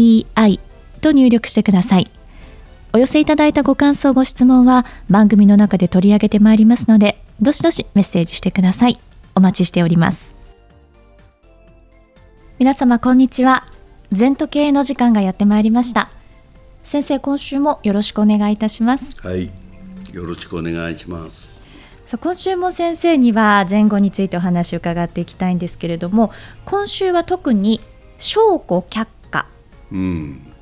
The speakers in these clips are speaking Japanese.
ZENTOKEIEI と入力してください。お寄せいただいたご感想、ご質問は番組の中で取り上げてまいりますので、どしどしメッセージしてください。お待ちしております。皆様、こんにちは。全時計の時間がやってまいりました。先生、今週もよろしくお願いいたします。はい、よろしくお願いします。さあ今週も先生には前後についてお話を伺っていきたいんですけれども今週は特に「証拠却下」うん、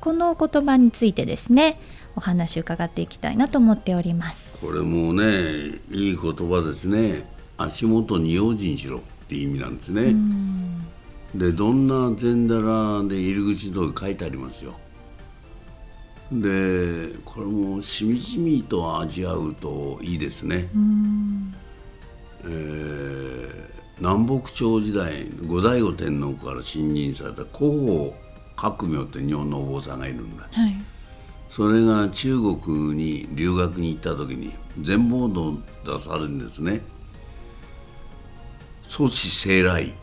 この言葉についてですねお話を伺っていきたいなと思っております。これもねいい言葉ですね。足元に用心しろっていう意味なんですね。でどんな禅寺で入り口のとこ書いてありますよ。でこれもしみじみと味わうといいですね。えー、南北朝時代後醍醐天皇から信任された広報革命って日本のお坊さんがいるんだ、はい、それが中国に留学に行った時に全ボードを出されるんですね。祖師聖来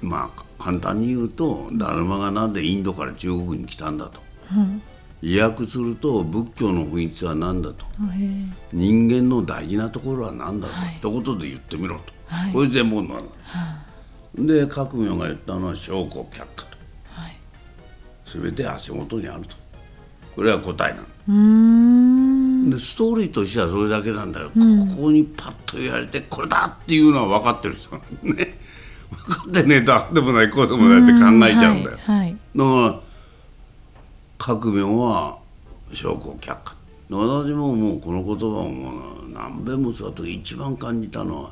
まあ簡単に言うとダルマがなんでインドから中国に来たんだと、うん意訳すると仏教の本質は何だと。人間の大事なところは何だと、はい、一言で言ってみろと、はい、こういう全部なの、はで革命が言ったのは証拠却下と、はい、全て足元にあると。これは答えなの。でストーリーとしてはそれだけなんだよ、うん、ここにパッと言われてこれだっていうのは分かってる人なんね。分かってねえとあでもないこうでもないって考えちゃうんだよ、はいはい、だから革命は証拠却下。私ももうこの言葉をもう何べんもそうと一番感じたのは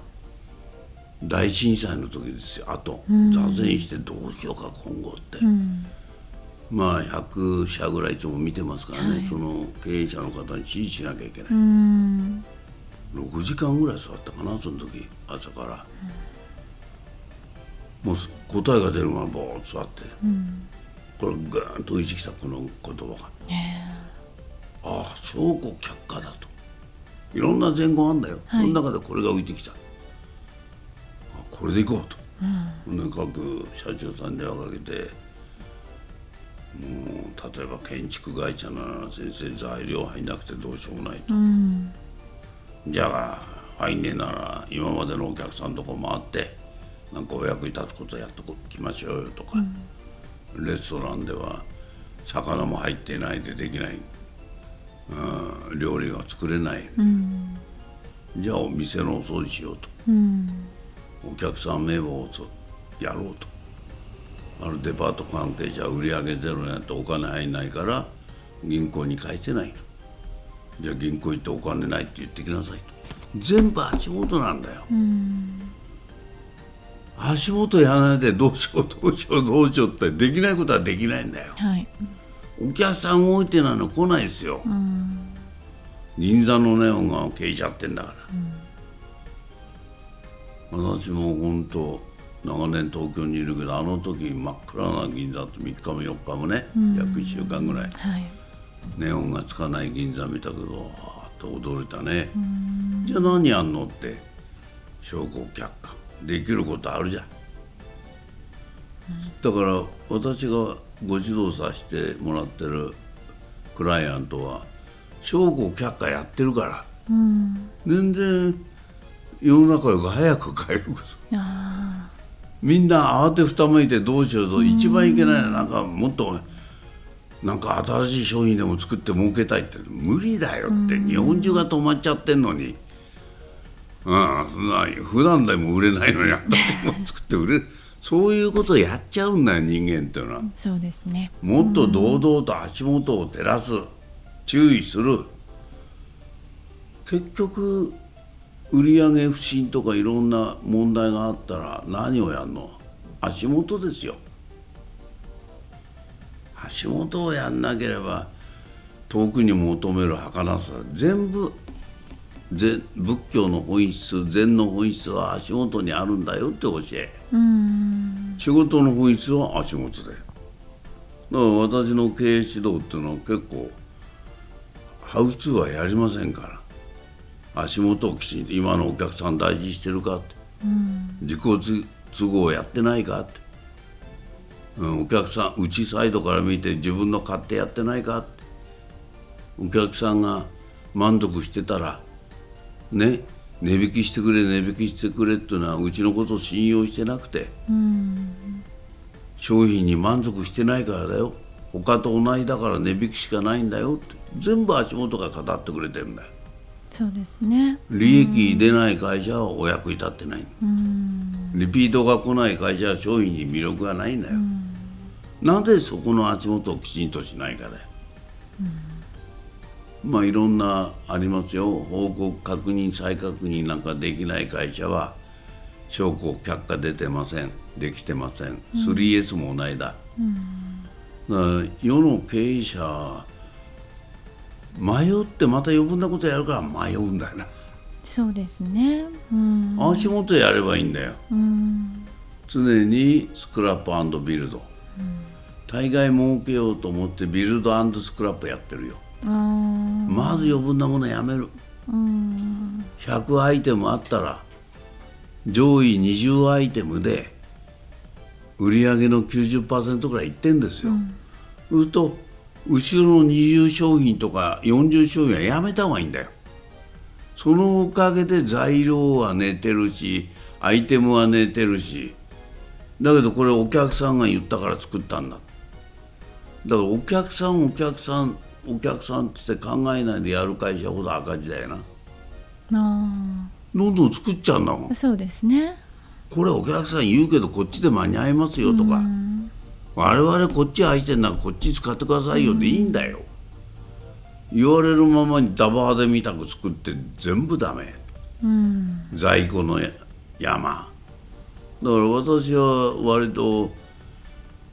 大震災の時ですよ。あと、座禅してどうしようか今後って、うん、まあ100社ぐらいいつも見てますからね、はい、その経営者の方に指示しなきゃいけない、うん、6時間ぐらい座ったかなその時朝から、うん、もう答えが出るままぼーっと座って、これぐーンと意識したこの言葉が、ああ証拠却下だと。いろんな前後あんだよ、はい、その中でこれが浮いてきた。あこれでいこうと、うん、各社長さんに電話かけてもう例えば建築会社なら先生材料入んなくてどうしようもないと、うん、じゃあ入んねえなら今までのお客さんとこ回ってなんかお役に立つことやってきましょうよとか。うん。レストランでは魚も入ってないでできない、うん、料理が作れない、うん、じゃあお店のお掃除しようと、うん、お客さん名簿をやろうとあるデパート関係者売り上げゼロになってお金入んないから銀行に返せない。とじゃあ銀行行ってお金ないって言ってきなさいと。全部足元なんだよ。うん。足元やらないでどうしようどうしようどうしようってできないことはできないんだよ、はい、お客さん動いてないの来ないですよ、うん、銀座のネオンが消えちゃってんだから、うん、私も本当長年東京にいるけどあの時真っ暗な銀座って3日も4日もね、うん、約1週間ぐらい、はい、ネオンがつかない銀座見たけどあっと驚いたね、じゃあ何やんのって証拠却下できることあるじゃん、だから私がご指導させてもらってるクライアントは証拠却下やってるから、うん、全然世の中よく早く帰るみんな慌てふためいてどうしようと一番いけないのはなんかもっとなんか新しい商品でも作って儲けたいって。無理だよって。日本中が止まっちゃってんのに。うん、普段でも売れないのにあんたも作って売れる。そういうことをやっちゃうんだよ人間っていうのは。そうですね。もっと堂々と足元を照らす。注意する。結局売上不振とかいろんな問題があったら何をやるの？足元ですよ。足元をやんなければ遠くに求める儚さ。全部仏教の本質禅の本質は足元にあるんだよって教え。仕事の本質は足元だよだから私の経営指導っていうのは結構ハウツーはやりませんから足元をきちんと今のお客さん大事にしてるかって、うん自己都合やってないかって、うん、お客さん内サイドから見て自分の勝手やってないかってお客さんが満足してたらね値引きしてくれ値引きしてくれっていうのはうちのことを信用してなくて、うん商品に満足してないからだよ。他と同じだから値引きしかないんだよって。全部足元が語ってくれてるんだよ。そうですね。利益出ない会社はお役に立ってない、リピートが来ない会社は商品に魅力がないんだよ、なぜそこの足元をきちんとしないかだよ、まあいろんなありますよ。報告確認再確認なんかできない会社は証拠却下出てません。できてません。3S も同じだ、だから世の経営者迷ってまた余分なことやるから迷うんだよな。そうですね、うん、足元やればいいんだよ、うん、常にスクラップビルド、うん、大概儲けようと思ってビルドスクラップやってるよ。まず余分なものやめる、うん、100アイテムあったら上位20アイテムで売り上げの90%ぐらいいってんですよ、うん、すると後ろの20商品とか40商品はやめた方がいいんだよ。そのおかげで材料は寝てるしアイテムは寝てるし。だけどこれお客さんが言ったから作ったんだ。だからお客さんお客さんお客さんって考えないでやる会社ほど赤字だよな。どんどん作っちゃうんだもん。そうですね。これお客さん言うけどこっちで間に合いますよとか我々こっち愛してんだからこっち使ってくださいよでいいんだよ。言われるままにダバーで見たく作って全部ダメ、うん、在庫の山。だから私は割と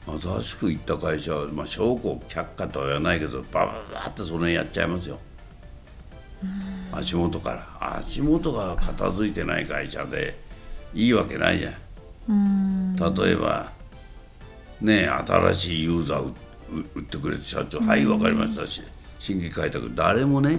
新しく行った会社は、まあ、証拠却下とは言わないけどバババってその辺やっちゃいますよ、足元から。足元が片付いてない会社でいいわけないじゃん、例えばね新しいユーザー売ってくれて社長はい分かりましたし新規開拓誰もね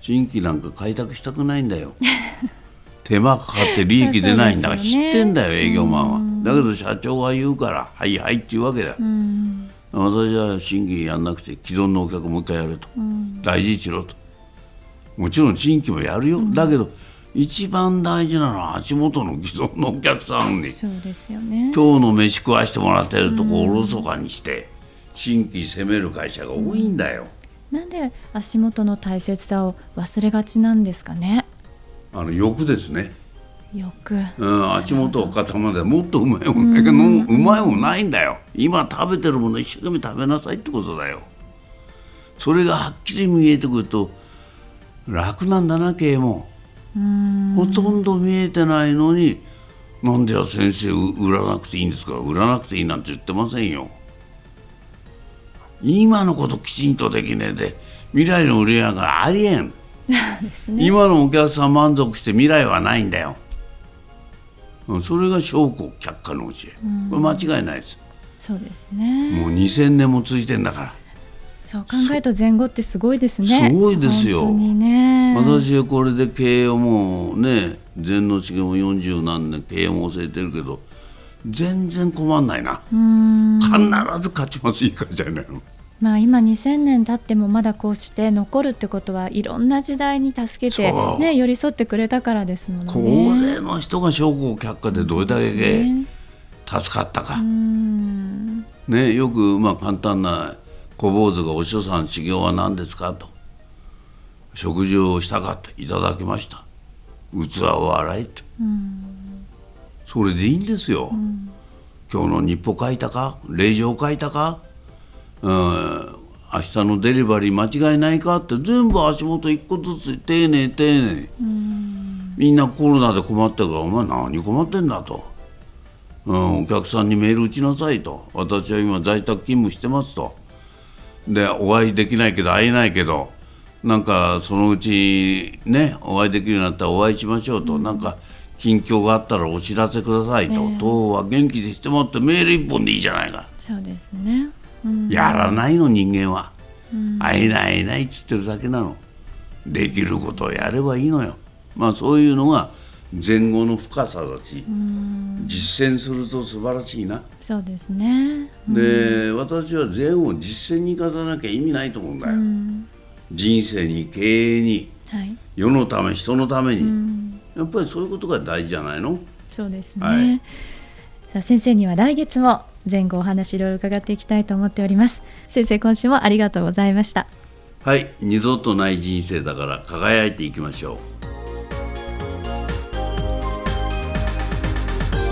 新規なんか開拓したくないんだよ。手間かかって利益出ないんだから知ってんだよ、営業マンは。だけど社長が言うから「はいはい」って言うわけだよ、うん、私は新規やんなくて既存のお客もう一回やると、うん、大事にしろと。もちろん新規もやるよ、うん、だけど一番大事なのは足元の既存のお客さんに。そうですよ、ね、今日の飯食わしてもらってるとこおろそかにして新規攻める会社が多いんだよ、なんで足元の大切さを忘れがちなんですかね？あの欲ですね。よく、うん、足元を固までもっとうまいもんないけど、うまいもんないんだよ。今食べてるもの一生懸命食べなさいってことだよ。それがはっきり見えてくると楽なんだな経営もほとんど見えてないのになんでや先生売らなくていいんですか？売らなくていいなんて言ってませんよ。今のこときちんとできねえで未来の売り上げがありえん、ね、今のお客さん満足して未来はないんだよ。それが証拠却下の教え、これ間違いないです。そうですね。もう2000年も続いてんだからそう考えると前後ってすごいですね。すごいですよ、ね、私はこれで経営をもうね禅の知見も40何年経営も教えてるけど全然困んないな。必ず勝ちますいい会社じゃないの。まあ、今2000年経ってもまだこうして残るってことはいろんな時代に助けて、ね、寄り添ってくれたからですもんね。大勢の人が証拠却下でどれだけ助かったか、ね、よくまあ簡単な小坊主が「お師匠さん修行は何ですか?」と「食事をしたかった。いただきました。器を洗え」って。それでいいんですよ、今日の日報書いたか？令状書いたか？うん、明日のデリバリー間違いないかって。全部足元一個ずつ丁寧丁寧。みんなコロナで困ってるからお前何困ってんだと、うん、お客さんにメール打ちなさいと。私は今在宅勤務してますと。でお会いできないけど会えないけどなんかそのうちねお会いできるようになったらお会いしましょうと、うん、なんか近況があったらお知らせくださいと、え。ー、党は元気でしてもってメール一本でいいじゃないか。そうですね、うん、やらないの人間は、うん、会えない会えないっつってるだけなの。できることをやればいいのよ。まあそういうのが前後の深さだし、実践すると素晴らしいな。そうですね、で私は善を実践に生かさなきゃ意味ないと思うんだよ、人生に経営に、はい、世のため人のために、やっぱりそういうことが大事じゃないの？そうですね、はい、さあ先生には来月も前後お話いろいろ伺っていきたいと思っております。先生今週もありがとうございました。はい。二度とない人生だから輝いていきましょう